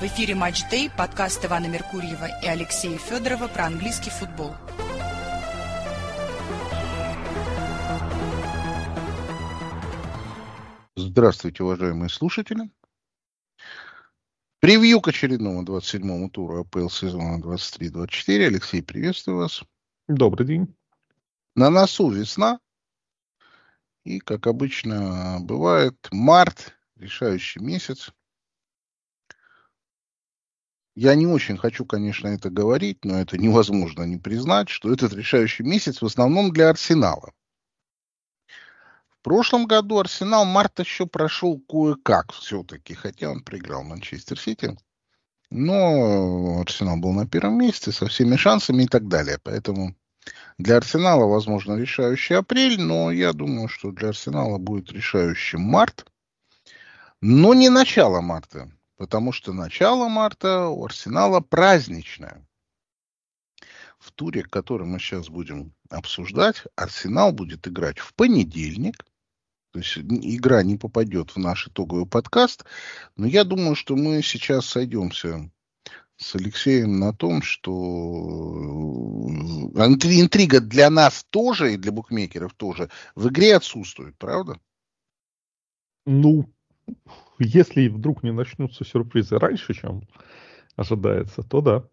В эфире «Матч Дэй», подкаст Ивана Меркурьева и Алексея Федорова про английский футбол. Здравствуйте, уважаемые слушатели. Превью к очередному 27-му туру АПЛ сезона 23-24. Алексей, приветствую вас. Добрый день. На носу весна. И, как обычно бывает, март, решающий месяц. Я не очень хочу, конечно, это говорить, но это невозможно не признать, что этот решающий месяц в основном для Арсенала. В прошлом году Арсенал март еще прошел кое-как все-таки, хотя он проиграл Манчестер Сити. Но Арсенал был на первом месте со всеми шансами и так далее. Поэтому для Арсенала, возможно, решающий апрель, но я думаю, что для Арсенала будет решающим март. Но не начало марта потому что начало марта у Арсенала праздничное. В туре, который мы сейчас будем обсуждать, Арсенал будет играть в понедельник. То есть игра не попадет в наш итоговый подкаст. Но я думаю, что мы сейчас сойдемся с Алексеем на том, что э, интрига для нас тоже и для букмекеров тоже в игре отсутствует, правда? Ну, если вдруг не начнутся сюрпризы раньше, чем ожидается, то да.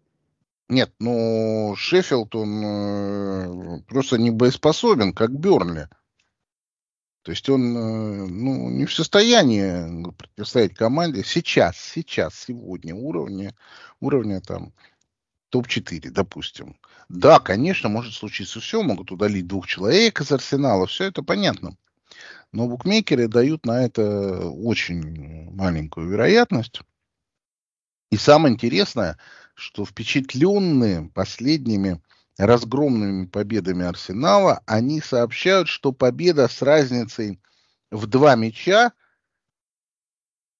Нет, ну Шеффилд, он э, просто не боеспособен, как Бернли. То есть он э, ну, не в состоянии противостоять команде сейчас, сейчас, сегодня уровня, уровня там топ-4, допустим. Да, конечно, может случиться все, могут удалить двух человек из арсенала, все это понятно. Но букмекеры дают на это очень маленькую вероятность. И самое интересное, что впечатленные последними разгромными победами Арсенала, они сообщают, что победа с разницей в два мяча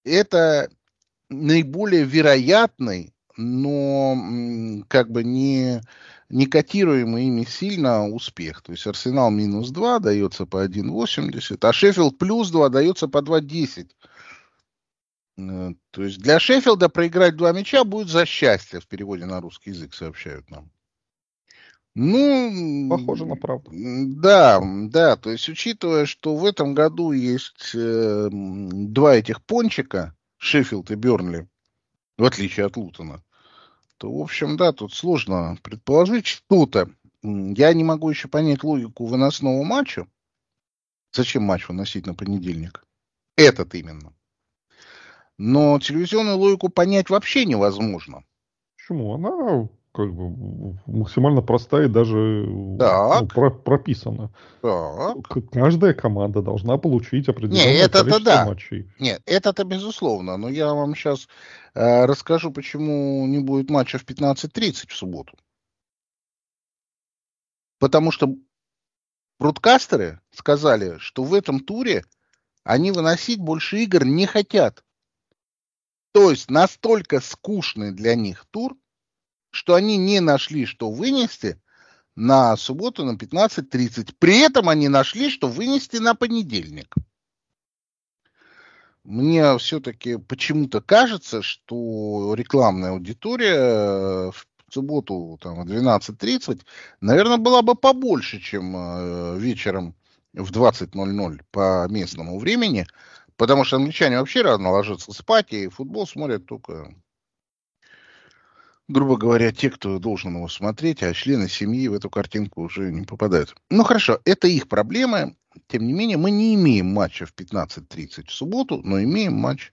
это наиболее вероятный, но как бы не не котируемый ими сильно успех. То есть Арсенал минус 2 дается по 1,80, а Шеффилд плюс 2 дается по 2,10. Э, то есть для Шеффилда проиграть два мяча будет за счастье, в переводе на русский язык сообщают нам. Ну, похоже на правду. Да, да, то есть учитывая, что в этом году есть э, два этих пончика, Шеффилд и Бернли, в отличие от Лутона, то, в общем, да, тут сложно предположить что-то. Я не могу еще понять логику выносного матча. Зачем матч выносить на понедельник? Этот именно. Но телевизионную логику понять вообще невозможно. Почему? Она как бы максимально простая и даже ну, про, прописана. Так. Каждая команда должна получить определенное Нет, это количество да. матчей. Нет, это-то безусловно. Но я вам сейчас э, расскажу, почему не будет матча в 15.30 в субботу. Потому что бродкастеры сказали, что в этом туре они выносить больше игр не хотят. То есть настолько скучный для них тур, что они не нашли, что вынести на субботу на 15.30. При этом они нашли, что вынести на понедельник. Мне все-таки почему-то кажется, что рекламная аудитория в субботу там, в 12.30, наверное, была бы побольше, чем э, вечером в 20.00 по местному времени, потому что англичане вообще рано ложатся спать, и футбол смотрят только грубо говоря, те, кто должен его смотреть, а члены семьи в эту картинку уже не попадают. Ну хорошо, это их проблемы. Тем не менее, мы не имеем матча в 15.30 в субботу, но имеем матч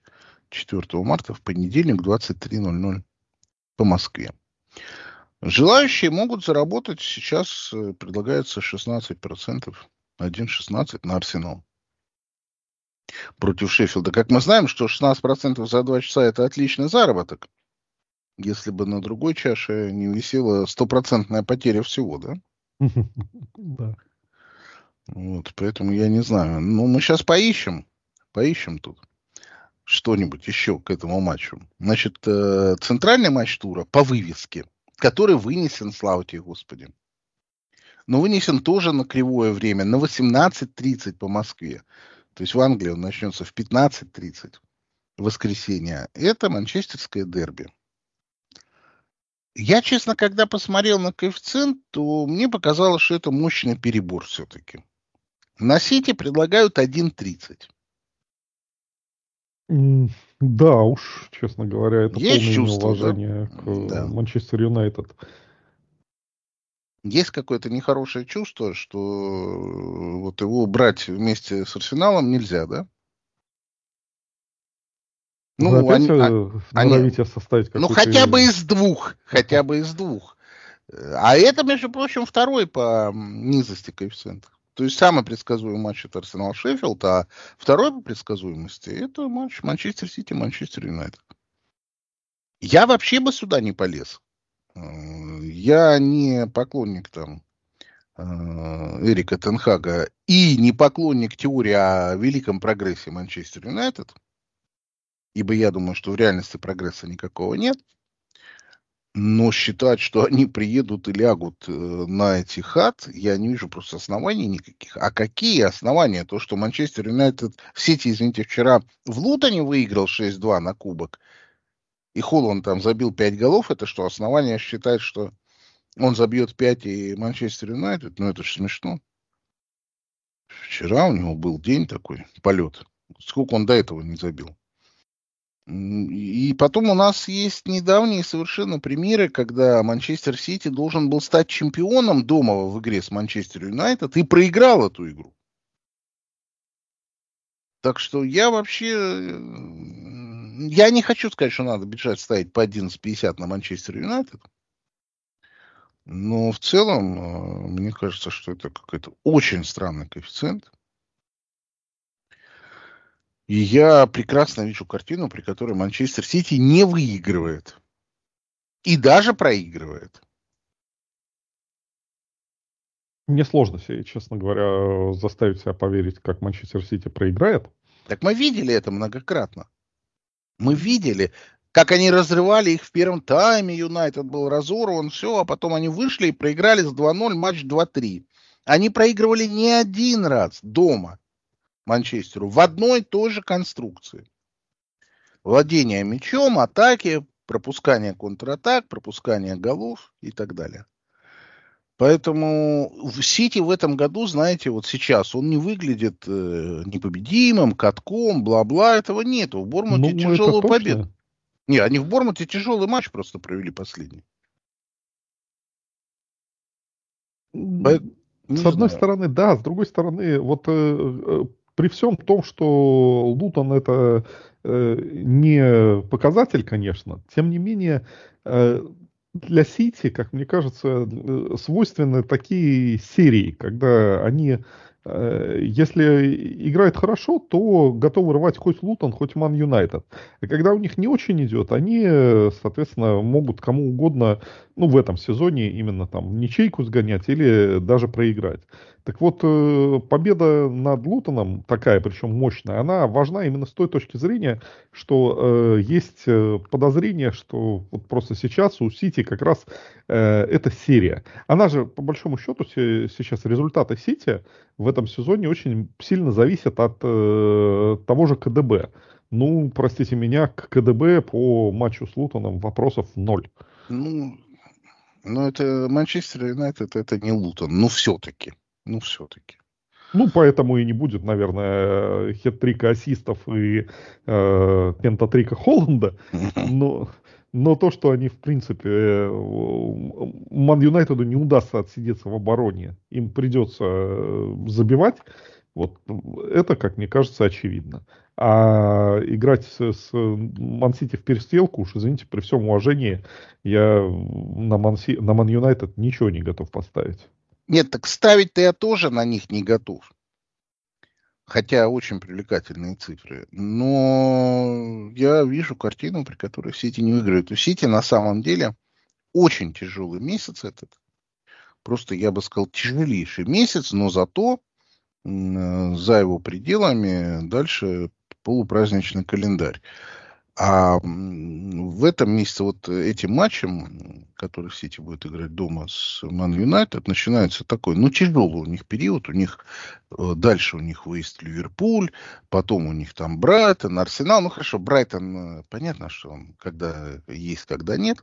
4 марта в понедельник 23.00 по Москве. Желающие могут заработать, сейчас э, предлагается 16%, 1,16 на Арсенал против Шеффилда. Как мы знаем, что 16% за 2 часа это отличный заработок если бы на другой чаше не висела стопроцентная потеря всего, да? Да. Вот, поэтому я не знаю. Ну, мы сейчас поищем, поищем тут что-нибудь еще к этому матчу. Значит, э, центральный матч тура по вывеске, который вынесен, слава тебе, Господи. Но вынесен тоже на кривое время, на 18.30 по Москве. То есть в Англии он начнется в 15.30. воскресенья, это манчестерское дерби. Я, честно, когда посмотрел на коэффициент, то мне показалось, что это мощный перебор все-таки. На Сити предлагают 1.30. Да уж, честно говоря, это Есть полное чувство, неуважение да? к да. Манчестер Юнайтед. Есть какое-то нехорошее чувство, что вот его брать вместе с Арсеналом нельзя, да? Ну, Вы опять они, они, составить Ну, хотя бы из двух, хотя бы из двух. А это, между прочим, второй по низости коэффициента. То есть самый предсказуемый матч это Арсенал Шеффилд, а второй по предсказуемости это матч Манчестер Сити, Манчестер Юнайтед. Я вообще бы сюда не полез. Я не поклонник там э, Эрика Тенхага и не поклонник теории о великом прогрессе Манчестер Юнайтед, ибо я думаю, что в реальности прогресса никакого нет. Но считать, что они приедут и лягут э, на эти хат, я не вижу просто оснований никаких. А какие основания? То, что Манчестер Юнайтед в Сити, извините, вчера в Лутоне выиграл 6-2 на кубок, и Холланд там забил 5 голов, это что, основания считать, что он забьет 5 и Манчестер Юнайтед? Ну, это же смешно. Вчера у него был день такой, полет. Сколько он до этого не забил? И потом у нас есть недавние совершенно примеры, когда Манчестер Сити должен был стать чемпионом дома в игре с Манчестер Юнайтед и проиграл эту игру. Так что я вообще... Я не хочу сказать, что надо бежать ставить по 11.50 на Манчестер Юнайтед. Но в целом, э, мне кажется, что это какой-то очень странный коэффициент. И я прекрасно вижу картину, при которой Манчестер Сити не выигрывает. И даже проигрывает. Мне сложно себе, честно говоря, заставить себя поверить, как Манчестер Сити проиграет. Так мы видели это многократно. Мы видели, как они разрывали их в первом тайме, Юнайтед был разорван, все, а потом они вышли и проиграли с 2-0 матч 2-3. Они проигрывали не один раз дома. Манчестеру в одной и той же конструкции. Владение мячом, атаки, пропускание контратак, пропускание голов и так далее. Поэтому в Сити в этом году, знаете, вот сейчас он не выглядит э, непобедимым, катком, бла-бла, этого нет. В Бормуте ну, тяжелую победу. Не, они в Бормуте тяжелый матч просто провели последний. По... С одной стороны, да, с другой стороны, вот э, э при всем том, что Лутон это э, не показатель, конечно, тем не менее э, для Сити, как мне кажется, э, свойственны такие серии, когда они Э, если играет хорошо, то готовы рвать хоть Лутон, хоть Ман Юнайтед. А когда у них не очень идет, они, соответственно, могут кому угодно, ну, в этом сезоне именно там ничейку сгонять или даже проиграть. Так вот, э, победа над Лутоном, такая причем мощная, она важна именно с той точки зрения, что э, есть э, подозрение, что вот просто сейчас у Сити как раз э, эта серия. Она же, по большому счету, сейчас результаты Сити в этом сезоне очень сильно зависят от э, того же КДБ. Ну, простите меня, к КДБ по матчу с Лутоном вопросов ноль. Ну, ну это Манчестер Юнайтед, это не Лутон, ну все-таки. Ну, все-таки. Ну, поэтому и не будет, наверное, хет-трика ассистов и э, пентатрика Холланда. Но, но то, что они, в принципе, э, Ман Юнайтеду не удастся отсидеться в обороне, им придется э, забивать, вот это, как мне кажется, очевидно. А играть с, с Ман-Сити в перестрелку, уж извините, при всем уважении, я на Ман Юнайтед ничего не готов поставить. Нет, так ставить-то я тоже на них не готов. Хотя очень привлекательные цифры. Но я вижу картину, при которой Сити не выиграет. У Сити на самом деле очень тяжелый месяц этот. Просто, я бы сказал, тяжелейший месяц, но зато за его пределами дальше полупраздничный календарь. А в этом месяце вот этим матчем, который Сити будет играть дома с Ман Юнайтед, начинается такой, ну, тяжелый у них период. У них э, дальше у них выезд Ливерпуль, потом у них там Брайтон, Арсенал. Ну, хорошо, Брайтон, э, понятно, что он когда есть, когда нет.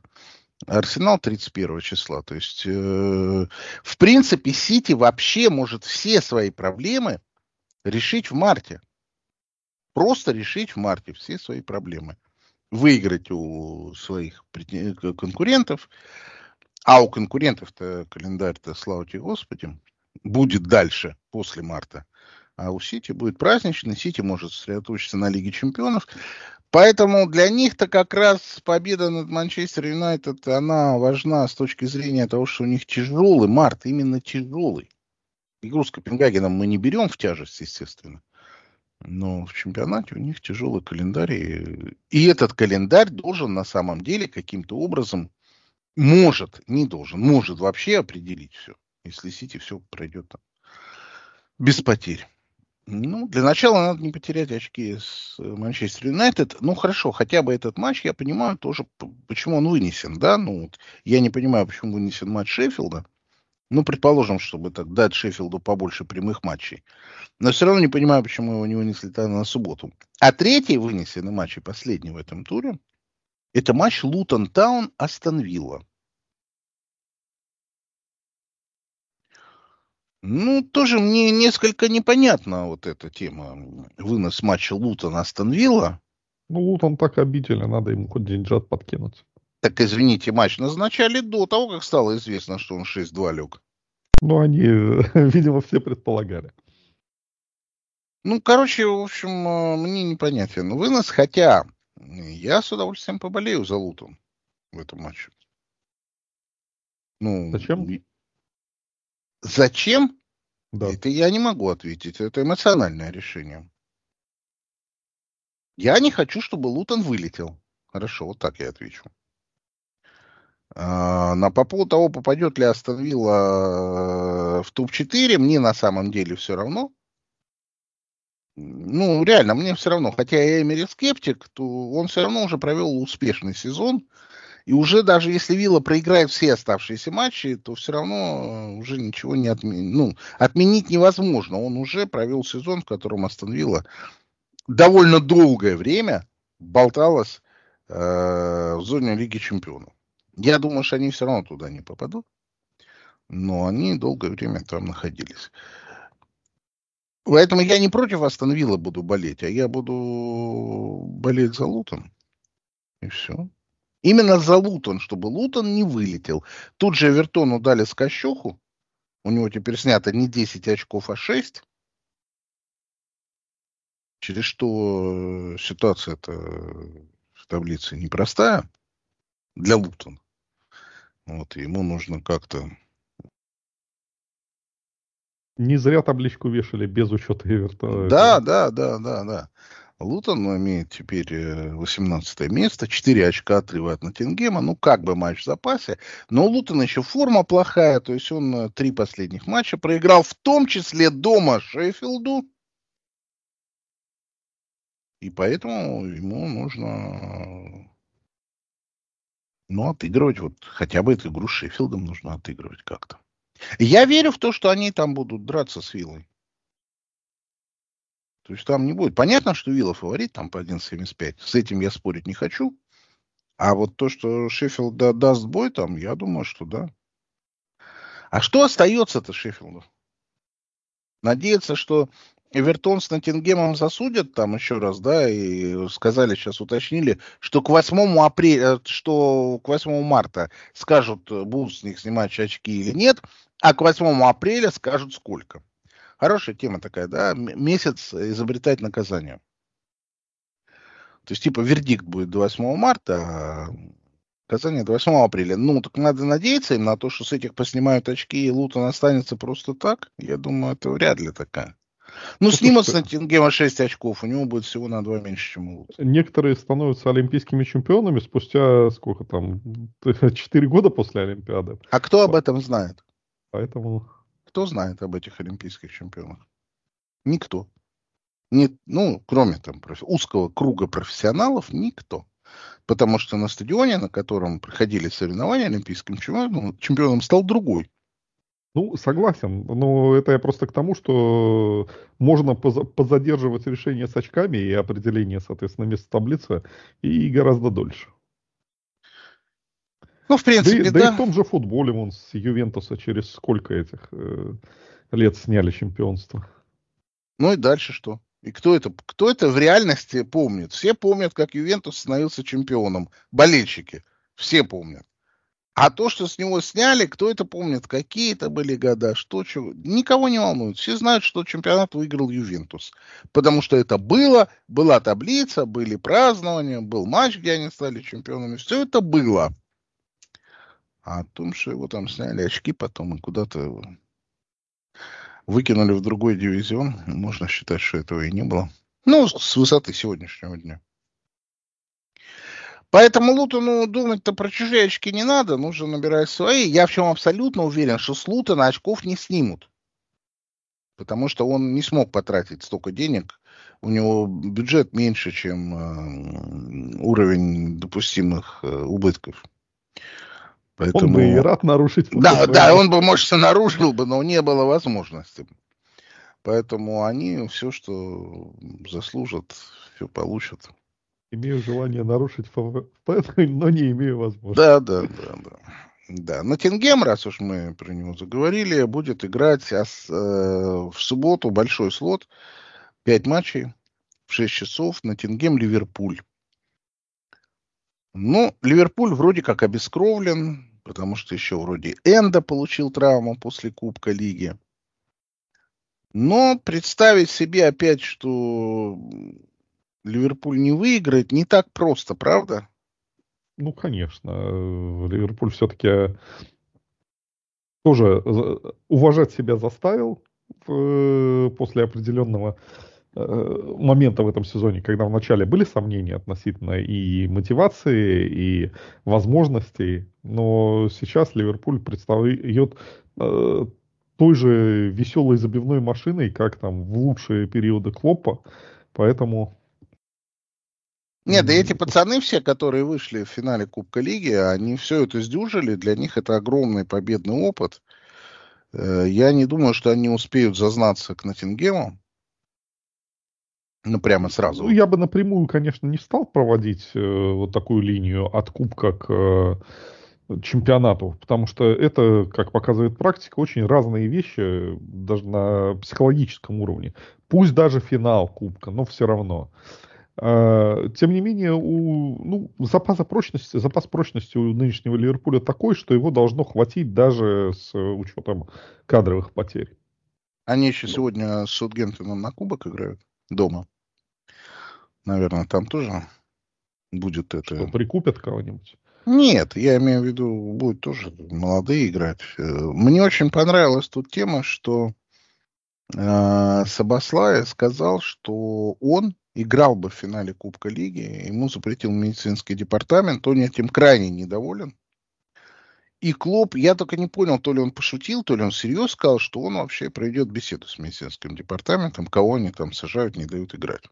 Арсенал 31 числа. То есть, э, в принципе, Сити вообще может все свои проблемы решить в марте. Просто решить в марте все свои проблемы. Выиграть у своих конкурентов. А у конкурентов-то календарь-то, слава тебе Господи, будет дальше, после марта. А у Сити будет праздничный. Сити может сосредоточиться на Лиге Чемпионов. Поэтому для них-то как раз победа над Манчестер Юнайтед, она важна с точки зрения того, что у них тяжелый март, именно тяжелый. Игру с Копенгагеном мы не берем в тяжесть, естественно. Но в чемпионате у них тяжелый календарь. И этот календарь должен на самом деле каким-то образом, может, не должен, может вообще определить все. Если Сити все пройдет там без потерь. Ну, для начала надо не потерять очки с Манчестер Юнайтед. Ну, хорошо, хотя бы этот матч, я понимаю тоже, почему он вынесен, да? Ну, вот, я не понимаю, почему вынесен матч Шеффилда. Ну, предположим, чтобы так дать Шеффилду побольше прямых матчей. Но все равно не понимаю, почему его не вынесли тогда на субботу. А третий вынесенный матч, и последний в этом туре, это матч Лутон Таун Астон Вилла. Ну, тоже мне несколько непонятна вот эта тема. Вынос матча Лутон Астон Вилла. Ну, Лутон так обидели, надо ему хоть деньжат подкинуть. Так, извините, матч назначали до того, как стало известно, что он 6-2 лег. Ну, они, видимо, все предполагали. Ну, короче, в общем, э, мне непонятен вынос, хотя я с удовольствием поболею за Лутон в этом матче. Ну, Зачем? Зачем? Да. Это я не могу ответить. Это эмоциональное решение. Я не хочу, чтобы Лутон вылетел. Хорошо, вот так я отвечу. А, на по поводу того, попадет ли Астон Вилла э, в топ-4, мне на самом деле все равно. Ну, реально, мне все равно. Хотя я Эмери скептик, то он все равно уже провел успешный сезон. И уже даже если Вилла проиграет все оставшиеся матчи, то все равно э, уже ничего не отменить. Ну, отменить невозможно. Он уже провел сезон, в котором Астон Вилла довольно долгое время болталась э, в зоне Лиги Чемпионов. Я думаю, что они все равно туда не попадут. Но они долгое время там находились. Поэтому я не против Астон Вилла буду болеть, а я буду болеть за Лутон. И все. Именно за Лутон, чтобы Лутон не вылетел. Тут же Эвертону дали скощуху. У него теперь снято не 10 очков, а 6. Через что ситуация-то в таблице непростая для Лутона. Вот, ему нужно как-то... Не зря табличку вешали без учета Эвертона. Да, да, да, да, да. Лутон имеет теперь 18 э, место, 4 очка отрыва от Ноттингема, ну как бы матч в запасе, но у Лутона еще форма плохая, то есть он э, три последних матча проиграл, в том числе дома Шеффилду, и поэтому ему нужно ну, отыгрывать, вот хотя бы эту игру с Шеффилдом нужно отыгрывать как-то. Я верю в то, что они там будут драться с Виллой. То есть там не будет. Понятно, что Вилла фаворит там по 1.75. С этим я спорить не хочу. А вот то, что Шеффилд да, даст бой там, я думаю, что да. А что остается-то Шеффилду? Надеяться, что Эвертон с Ноттингемом засудят там еще раз, да, и сказали, сейчас уточнили, что к 8 апреля, что к 8 марта скажут, будут с них снимать очки или нет, а к 8 апреля скажут сколько. Хорошая тема такая, да, месяц изобретать наказание. То есть, типа, вердикт будет до 8 марта, а наказание до 8 апреля. Ну, так надо надеяться им на то, что с этих поснимают очки, и Лутон останется просто так. Я думаю, это вряд ли такая. Ну, снимут с Ноттингема 6 очков, у него будет всего на 2 меньше, чем у Лутона. Некоторые становятся олимпийскими чемпионами спустя, сколько там, 4 года после Олимпиады. А кто об этом знает? Поэтому... Кто знает об этих олимпийских чемпионах? Никто. Не, ну, кроме там узкого круга профессионалов, никто. Потому что на стадионе, на котором проходили соревнования олимпийским чемпионом, чемпионом стал другой. Ну, согласен. Но это я просто к тому, что можно позадерживать решение с очками и определение, соответственно, места таблицы и гораздо дольше. Ну, в принципе, да. Да, да и в том же футболе, он с Ювентуса через сколько этих э, лет сняли чемпионство. Ну и дальше что? И кто это, кто это в реальности помнит? Все помнят, как Ювентус становился чемпионом. Болельщики. Все помнят. А то, что с него сняли, кто это помнит, какие это были года, что, что, никого не волнует. Все знают, что чемпионат выиграл Ювентус. Потому что это было, была таблица, были празднования, был матч, где они стали чемпионами. Все это было. А о том, что его там сняли очки потом и куда-то выкинули в другой дивизион, можно считать, что этого и не было. Ну, с высоты сегодняшнего дня. Поэтому Лутону думать-то про чужие очки не надо, нужно набирать свои. Я в чем абсолютно уверен, что с Лутона очков не снимут. Потому что он не смог потратить столько денег. У него бюджет меньше, чем э, уровень допустимых э, убытков. Поэтому... Он бы и рад нарушить. Да, да, он бы, может, и нарушил бы, но не было возможности. Поэтому они все, что заслужат, все получат. Имею желание нарушить ФП, но не имею возможности. Да, да, да, да. Да, Ноттингем, раз уж мы про него заговорили, будет играть а с, э, в субботу большой слот. Пять матчей в 6 часов. Ноттингем, Ливерпуль. Ну, Ливерпуль вроде как обескровлен, потому что еще вроде Энда получил травму после Кубка Лиги. Но представить себе опять, что Ливерпуль не выиграет, не так просто, правда? Ну, конечно. Ливерпуль все-таки тоже уважать себя заставил после определенного э, момента в этом сезоне, когда вначале были сомнения относительно и мотивации, и возможностей, но сейчас Ливерпуль представляет э, той же веселой забивной машиной, как там в лучшие периоды Клопа, поэтому нет, да эти пацаны все, которые вышли в финале Кубка Лиги, они все это сдюжили, для них это огромный победный опыт. Э, я не думаю, что они успеют зазнаться к Ноттингему. Ну, прямо сразу. Ну, я бы напрямую, конечно, не стал проводить э, вот такую линию от Кубка к э, чемпионату, потому что это, как показывает практика, очень разные вещи, даже на психологическом уровне. Пусть даже финал Кубка, но все равно. А, тем не менее, у, ну, запаса прочности, запас прочности у нынешнего Ливерпуля такой, что его должно хватить даже с учетом кадровых потерь. Они еще сегодня с Саутгемптоном на кубок играют дома. Наверное, там тоже будет это... Что, прикупят кого-нибудь? Нет, я имею в виду, будет тоже молодые играть. Э, мне очень понравилась тут тема, что э, Сабаслай сказал, что он играл бы в финале Кубка Лиги, ему запретил медицинский департамент, он этим крайне недоволен. И Клоп, я только не понял, то ли он пошутил, то ли он всерьез сказал, что он вообще проведет беседу с медицинским департаментом, кого они там сажают, не дают играть.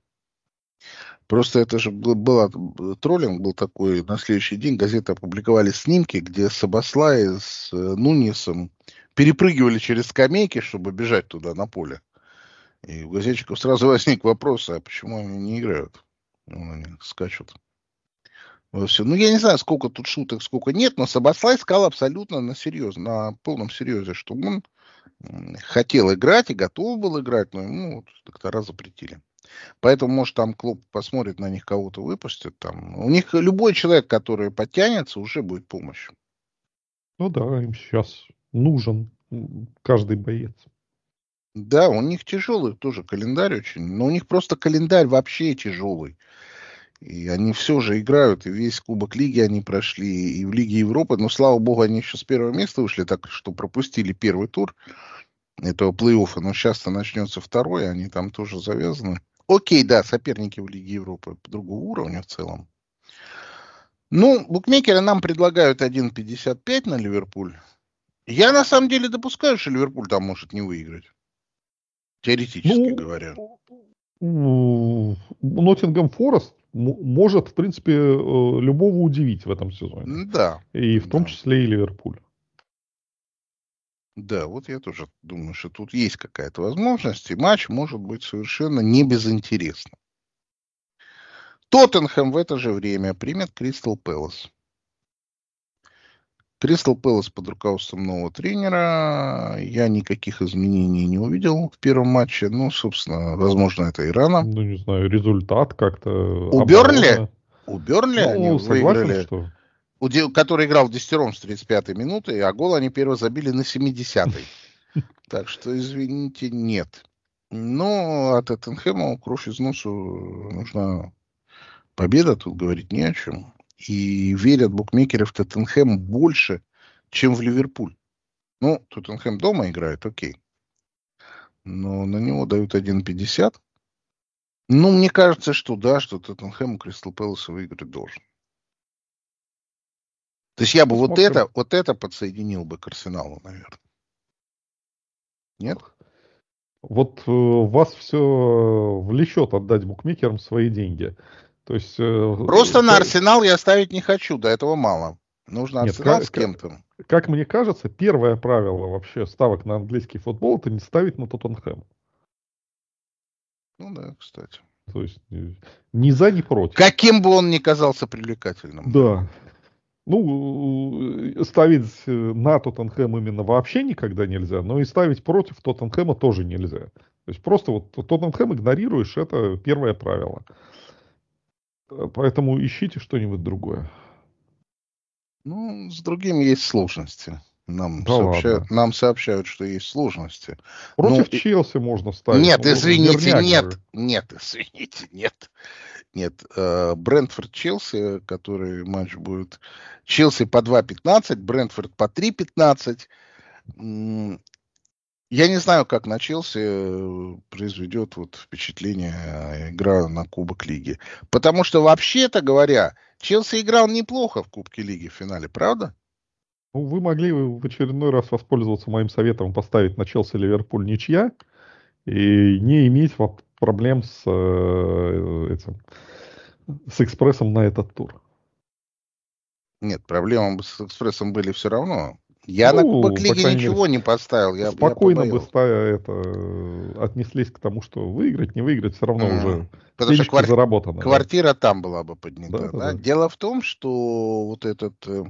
Просто это же был, был троллинг был такой. На следующий день газеты опубликовали снимки, где Сабаслай с э, Нунисом перепрыгивали через скамейки, чтобы бежать туда на поле. И у газетчиков сразу возник вопрос, а почему они не играют? Ну, они скачут. Вот все. Ну, я не знаю, сколько тут шуток, сколько нет, но Сабаслай сказал абсолютно на серьезно, на полном серьезе, что он хотел играть и готов был играть, но ему вот доктора запретили. Поэтому, может, там клуб посмотрит на них, кого-то выпустит. Там. У них любой человек, который подтянется, уже будет помощь. Ну да, им сейчас нужен каждый боец. Да, у них тяжелый тоже календарь очень, но у них просто календарь вообще тяжелый. И они все же играют, и весь Кубок Лиги они прошли, и в Лиге Европы. Но, слава богу, они еще с первого места вышли, так что пропустили первый тур этого плей-оффа. Но сейчас-то начнется второй, они там тоже завязаны. Окей, да, соперники в Лиге Европы другого уровня в целом. Ну, букмекеры нам предлагают 1.55 на Ливерпуль. Я на самом деле допускаю, что Ливерпуль там может не выиграть. Теоретически ну, говоря. Ноттингем Форест может, в принципе, э, любого удивить в этом сезоне. Да. И в том да. числе и Ливерпуль. Да, вот я тоже думаю, что тут есть какая-то возможность, и матч может быть совершенно не безинтересным. Тоттенхэм в это же время примет Кристал Пэлас. Кристал Пэлас под руководством нового тренера. Я никаких изменений не увидел в первом матче. Ну, собственно, возможно, это и рано. Ну, не знаю, результат как-то... У Бернли? У Бернли ну, они согласен, выиграли. Что... У, который играл в десятером с 35-й минуты, а гол они первый забили на 70-й. Так что, извините, нет. Но от Тоттенхэма кровь из носу нужна победа, тут говорить не о чем и верят букмекеры в Тоттенхэм больше, чем в Ливерпуль. Ну, Тоттенхэм дома играет, окей. Но на него дают 1.50. Ну, мне кажется, что да, что Тоттенхэм Кристал Пэласа выиграть должен. То есть я бы вот это, вот это подсоединил бы к Арсеналу, наверное. Нет? Вот э, вас все влечет отдать букмекерам свои деньги. То есть, э, Просто на Арсенал я ставить не хочу, до этого мало. Нужно Нет, Арсенал как, с кем-то. Как мне кажется, первое правило вообще ставок на английский футбол это не ставить на Тоттенхэм. Ну да, кстати. То есть э, ни за, ни против. Каким бы он ни казался привлекательным. Да. Ну, э, ставить на Тоттенхэм именно вообще никогда нельзя, но и ставить против Тоттенхэма тоже нельзя. То есть просто вот Тоттенхэм игнорируешь, это первое правило. Поэтому ищите что-нибудь другое. Ну, с другим есть сложности. Нам, да сообщают, нам сообщают, что есть сложности. Против ну, Челси можно ставить. Нет, ну, извините, нет, же. нет, извините, нет. Нет, э, Брентфорд Челси, который матч будет Челси по 2.15, Брентфорд по 3.15. Я не знаю, как на Челси э, произведет вот впечатление э, игра на Кубок Лиги. Потому что, вообще-то говоря, Челси играл неплохо в Кубке Лиги в финале, правда? Ну, вы могли в очередной раз воспользоваться моим советом поставить на Челси Ливерпуль ничья и не иметь проблем с э, этим с экспрессом на этот тур. Нет, проблемы с экспрессом были все равно. Я ну, на Кубок Лиги ничего мере, не поставил. Я, спокойно я бы это, отнеслись к тому, что выиграть, не выиграть, все равно mm. уже Потому что квар... заработано. Квартира да. там была бы поднята. Да, да, да? Да. Дело в том, что вот этот э,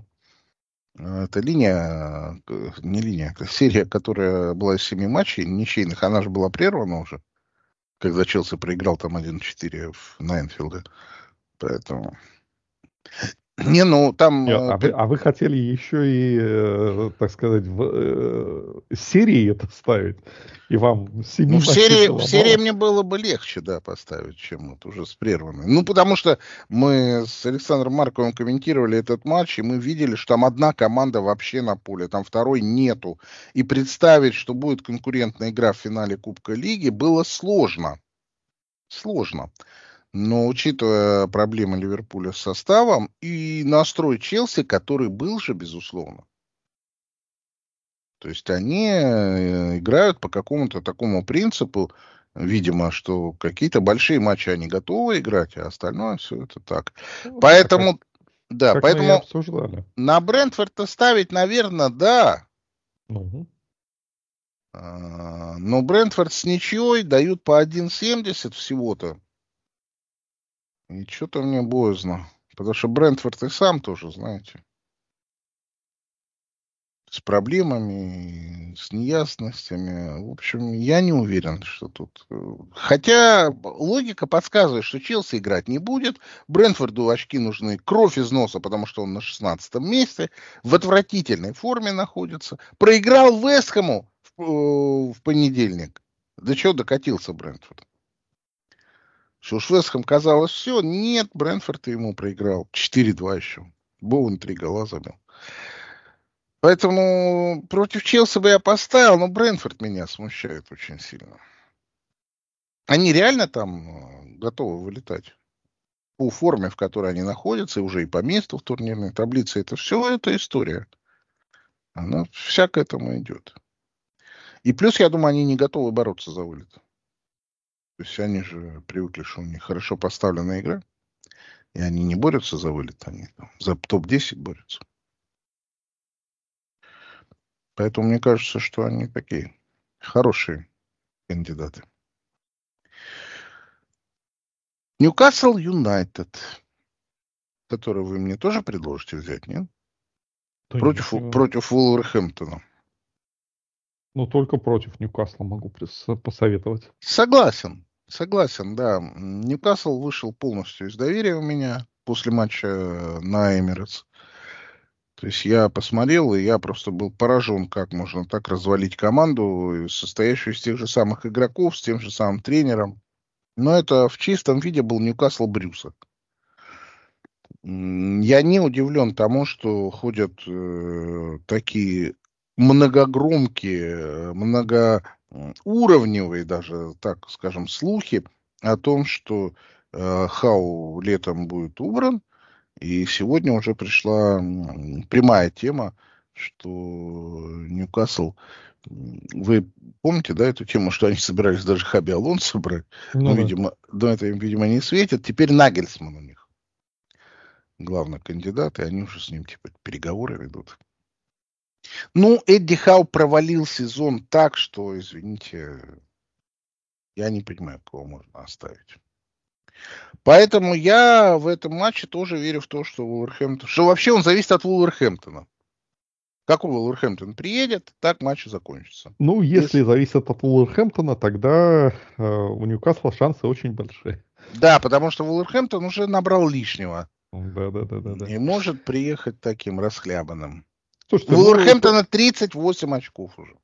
эта линия, не линия, это серия, которая была из семи матчей ничейных, она же была прервана уже, когда Челси проиграл там 1-4 на Энфилде. Поэтому не, ну там... Не, а, вы, а вы хотели еще и, э, так сказать, в э, серии это ставить? И вам семи ну, в серии, в серии мне было бы легче, да, поставить, чем вот уже с прерванной. Ну, потому что мы с Александром Марковым комментировали этот матч, и мы видели, что там одна команда вообще на поле, там второй нету. И представить, что будет конкурентная игра в финале Кубка Лиги, было сложно. Сложно. Но учитывая проблемы Ливерпуля с составом и настрой Челси, который был же, безусловно. То есть они э, играют по какому-то такому принципу, видимо, что какие-то большие матчи они готовы играть, а остальное все это так. Ну, поэтому, как, да, как поэтому на Брентфорд ставить, наверное, да. Угу. Но Брентфорд с ничьей дают по 1.70 всего-то. И что-то мне боязно. Потому что Брентфорд и сам тоже, знаете, с проблемами, с неясностями. В общем, я не уверен, что тут... Э, хотя логика подсказывает, что Челси играть не будет. Брентфорду очки нужны кровь из носа, потому что он на 16 месте. В отвратительной форме находится. Проиграл Вестхэму в, э, в понедельник. До чего докатился Брентфорд? Что уж Вестхэм казалось все, нет, Брэнфорд ему проиграл. 4-2 еще. Боун три гола забил. Поэтому против Челси бы я поставил, но Брэнфорд меня смущает очень сильно. Они реально там э, готовы вылетать? По форме, в которой они находятся, и уже и по месту в турнирной таблице, это все эта история. Она вся к этому идет. И плюс, я думаю, они не готовы бороться за вылет. То есть они же привыкли, что у них хорошо поставленная игра. И они не борются за вылет, они там, за топ-10 борются. Поэтому мне кажется, что они такие хорошие кандидаты. Ньюкасл Юнайтед, который вы мне тоже предложите взять, нет? Да против, нет, против Вулверхэмптона. Ну, только против Ньюкасла могу посоветовать. Согласен. Согласен, да. Ньюкасл вышел полностью из доверия у меня после матча на Эмиратс. То есть я посмотрел, и я просто был поражен, как можно так развалить команду, состоящую из тех же самых игроков, с тем же самым тренером. Но это в чистом виде был Ньюкасл Брюса. Я не удивлен тому, что ходят э, такие многогромкие, многоуровневые даже, так скажем, слухи о том, что э, Хау летом будет убран. И сегодня уже пришла прямая тема, что Ньюкасл вы помните, да, эту тему, что они собирались даже Хаби Алонсо брать? Ну, но, да. видимо, но это им, видимо, не светит. Теперь Нагельсман у них главный кандидат, и они уже с ним, типа, переговоры ведут. Ну, Эдди Хау провалил сезон так, что, извините, я не понимаю, кого можно оставить. Поэтому я в этом матче тоже верю в то, что Вулверхэмптон... Что вообще он зависит от Вулверхэмптона. Как Вулверхэмптон приедет, так матч закончится. Ну, если, если... зависит от Вулверхэмптона, тогда э, у Ньюкасла шансы очень большие. Да, потому что Вулверхэмптон уже набрал лишнего. Да, да, да, да, да. И может приехать таким расхлябанным. Слушайте, У Вулверхэмптона 38 очков уже.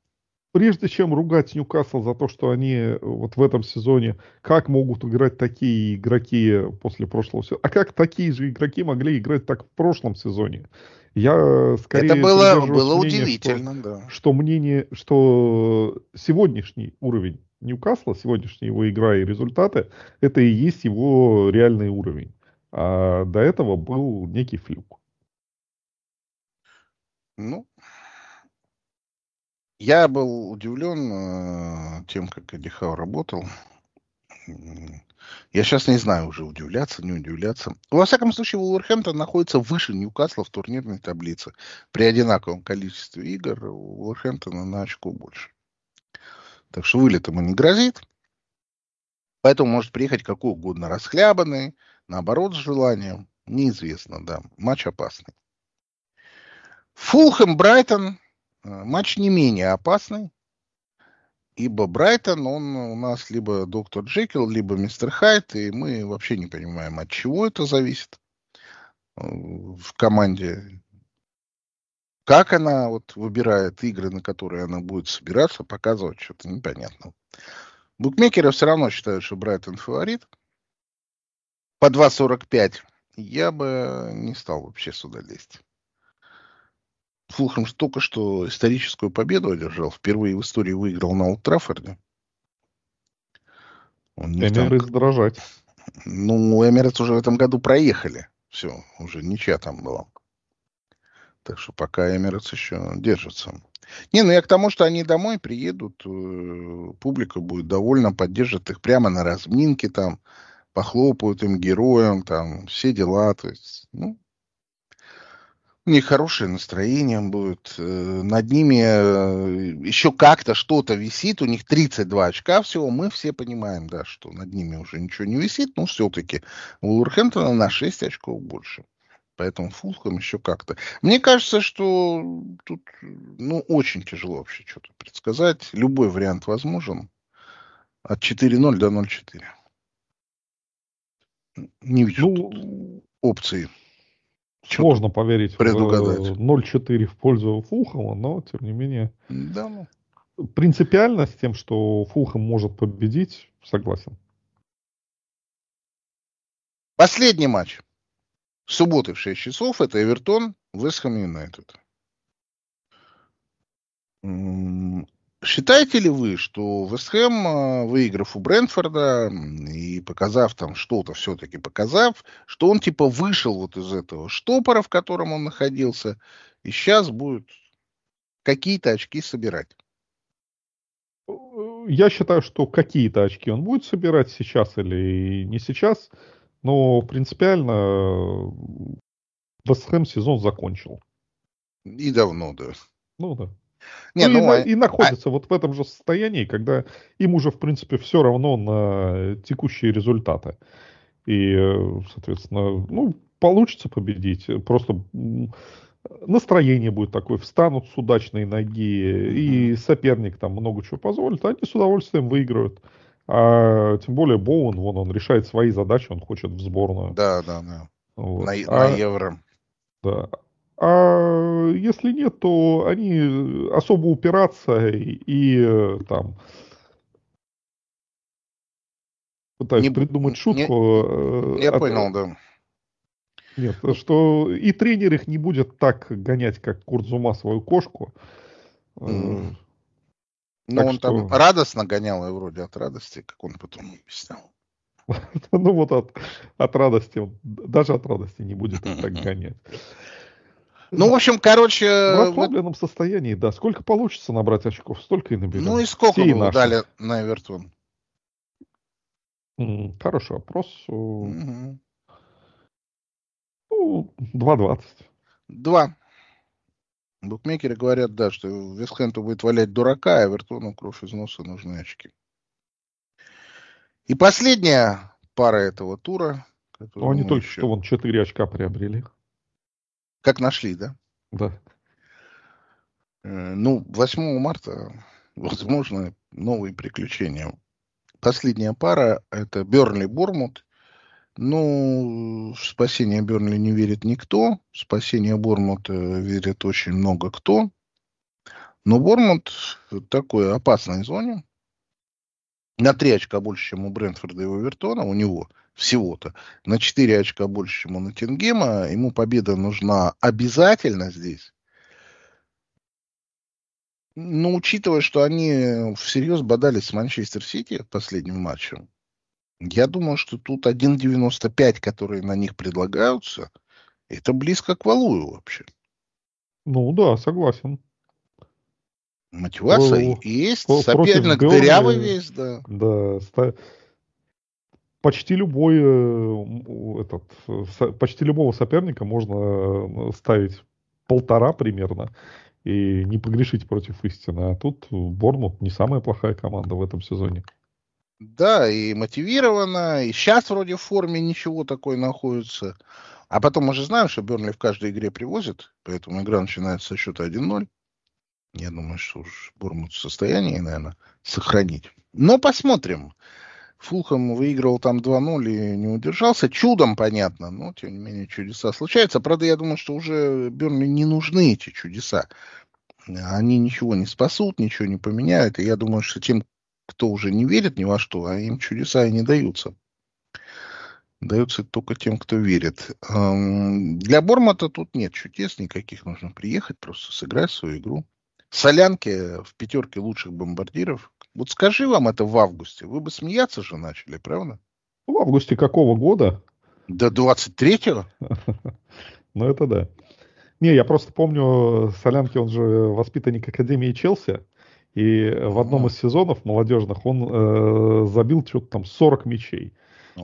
Прежде чем ругать Ньюкасл за то, что они э, вот в этом сезоне, как могут играть такие игроки после прошлого сезона, а как такие же игроки могли играть так в прошлом сезоне? Я скорее Это было, было мнение, удивительно, что, да. Что мнение, что сегодняшний уровень Ньюкасла, сегодняшняя его игра и результаты, это и есть его реальный уровень. А до этого был некий флюк. Ну, я был удивлен э, тем, как Эдди работал. Я сейчас не знаю уже, удивляться, не удивляться. Во всяком случае, Вулверхэмптон находится выше Ньюкасла в турнирной таблице. При одинаковом количестве игр у Вулверхэмптона на очко больше. Так что вылет ему не грозит. Поэтому может приехать какой угодно расхлябанный, наоборот, с желанием. Неизвестно, да. Матч опасный. Фулхэм Брайтон. Э, матч не менее опасный, ибо Брайтон, он у нас либо доктор Джекил, либо мистер Хайт, и мы вообще не понимаем, от чего это зависит э, в команде. Как она вот выбирает игры, на которые она будет собираться, показывать, что-то непонятно. Букмекеры все равно считают, что Брайтон фаворит. По 2.45 я бы не стал вообще сюда лезть. Фулхэм только что историческую победу одержал. Впервые в истории выиграл на Олд Траффорде. Эмирец там... дрожать. Ну, Эмирец уже в этом году проехали. Все, уже ничья там была. Так что пока Эмирец еще держится. Не, ну я к тому, что они домой приедут, э, публика будет довольна, поддержит их прямо на разминке там, похлопают им героям, там, все дела. То есть, ну, у них хорошее настроение будет. Э, над ними э, еще как-то что-то висит. У них 32 очка всего. Мы все понимаем, да, что над ними уже ничего не висит. Но все-таки у Уолверхэмптона на 6 очков больше. Поэтому Фулхэм еще как-то. Мне кажется, что тут ну, очень тяжело вообще что-то предсказать. Любой вариант возможен. От 4-0 до 0-4. Не вижу ну, опции. Сложно поверить предугадать. в 0-4 в пользу Фулхэма, но тем не менее. Да, ну. Принципиально с тем, что Фулхэм может победить, согласен. Последний матч. Субботы в 6 часов это Эвертон, Вестхэм Юнайтед. Считаете ли вы, что Вестхэм, а, выиграв у Брэнфорда и показав там что-то, все-таки показав, что он типа вышел вот из этого штопора, в котором он находился, и сейчас будет какие-то очки собирать? я считаю, что какие-то очки он будет собирать сейчас или не сейчас, но принципиально Вестхэм сезон закончил. И давно, да. Ну да. Не, ну, ну, и, а... и находится а... вот в этом же состоянии, когда им уже, в принципе, все равно на текущие результаты. И, соответственно, ну, получится победить. Просто настроение будет такое, встанут с удачной ноги, и соперник там много чего позволит, они с удовольствием выиграют. А тем более Боуэн, вон он решает свои задачи, он хочет в сборную. Да, да, да. Вот. На, а, на евро. Да. А если нет, то они особо упираться и, и э, там пытаюсь не, придумать шутку. Не, я от, понял, да. Нет, что и тренер их не будет так гонять, как Курзума свою кошку. Mm. Ну, он что... там радостно гонял ее вроде от радости, как он потом объяснял. ну вот от, от радости, даже от радости не будет так гонять. Ну, в общем, короче... В расслабленном состоянии, да. Сколько получится набрать очков, столько и наберем. Ну и сколько Все вы дали на Эвертон? Хороший вопрос. Угу. Ну, 2.20. Два. Букмекеры говорят, да, что Вестхэмпту будет валять дурака, а Эвертону кровь из носа нужны очки. И последняя пара этого тура. Ну, они только еще... что вон 4 очка приобрели. Как нашли, да? Да. Э, ну, 8 марта, возможно, новые приключения. Последняя пара – это Бернли-Бормут. Ну, в спасение Бернли не верит никто. В спасение Бормута верит очень много кто. Но Бормут в такой опасной зоне. На 3 очка больше, чем у Брентфорда и у Вертона. У него всего-то. На 4 очка больше, чем у Ноттингема. Ему победа нужна обязательно здесь. Но учитывая, что они всерьез бодались с Манчестер Сити последним матчем, я думаю, что тут 1.95, которые на них предлагаются, это близко к валую вообще. Ну да, согласен. Мотивация О, есть, соперник Берли, дырявый весь, да. Да, ста... почти любой э, этот, почти любого соперника можно э, ставить полтора примерно и не погрешить против истины. А тут Борнмут не самая плохая команда в этом сезоне. Да, и мотивировано, и сейчас вроде в форме ничего такой находится. А потом мы же знаем, что Бернли в каждой игре привозит, поэтому игра начинается со счета 1-0. Я думаю, что уж Бормут в состоянии, наверное, сохранить. Но посмотрим. Фулхэм выиграл там 2-0 и не удержался. Чудом, понятно, но, тем не менее, чудеса случаются. Правда, я думаю, что уже Бернли не нужны эти чудеса. Они ничего не спасут, ничего не поменяют. И я думаю, что тем, кто уже не верит ни во что, а им чудеса и не даются. Даются только тем, кто верит. Для Бормата тут нет чудес никаких. Нужно приехать, просто сыграть свою игру. Солянки в пятерке лучших бомбардиров. Вот скажи вам это в августе. Вы бы смеяться же начали, правда? В августе какого года? До 23-го? Ну, это да. Не, я просто помню, Солянки, он же воспитанник Академии Челси. И в одном из сезонов молодежных он э, забил что-то там 40 мячей.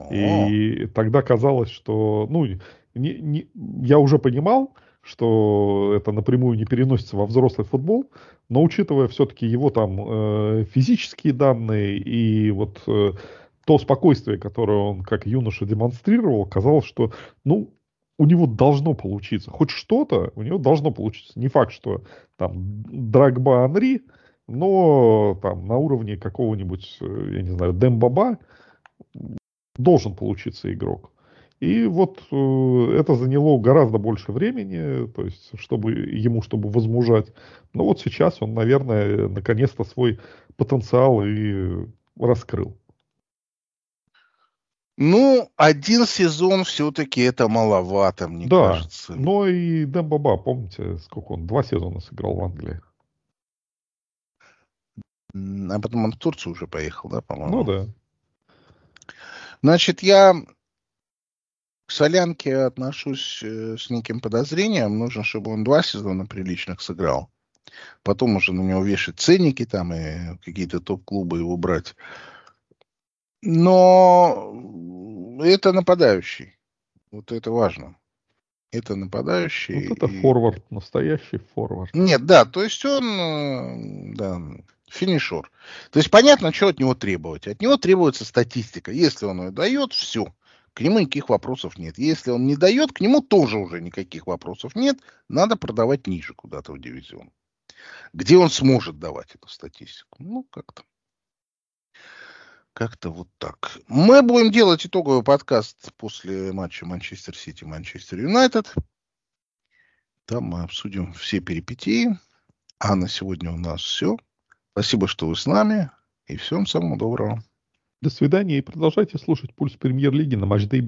И тогда казалось, что, ну, не, не, я уже понимал, что это напрямую не переносится во взрослый футбол, но учитывая все-таки его там э, физические данные и вот э, то спокойствие, которое он как юноша демонстрировал, казалось, что, ну, у него должно получиться. Хоть что-то у него должно получиться. Не факт, что там Драгба Анри, но там на уровне какого-нибудь, э, я не знаю, Дембаба должен получиться игрок. И вот э, это заняло гораздо больше времени, то есть, чтобы ему, чтобы возмужать. Но вот сейчас он, наверное, наконец-то свой потенциал и раскрыл. Ну, один сезон все-таки это маловато, мне да, кажется. но и Дембаба, помните, сколько он, два сезона сыграл в Англии. А потом он в Турцию уже поехал, да, по-моему? Ну да. Значит, я к Солянке отношусь э, с неким подозрением. Нужно, чтобы он два сезона приличных сыграл. потом уже на него вешать ценники там и какие-то топ-клубы его брать. Но это нападающий. Вот это важно. Это нападающий. Вот это и... форвард, настоящий форвард. Нет, да, то есть он, э, да, финишер. То есть понятно, что от него требовать. От него требуется статистика. Если он ее дает, все. К нему никаких вопросов нет. Если он не дает, к нему тоже уже никаких вопросов нет. Надо продавать ниже куда-то в дивизион. Где он сможет давать эту статистику? Ну, как-то. Как-то вот так. Мы будем делать итоговый подкаст после матча Манчестер Сити, Манчестер Юнайтед. Там мы обсудим все перипетии. А на сегодня у нас все. Спасибо, что вы с нами. И всем самого доброго. До свидания и продолжайте слушать «Пульс премьер-лиги» на Матч Day.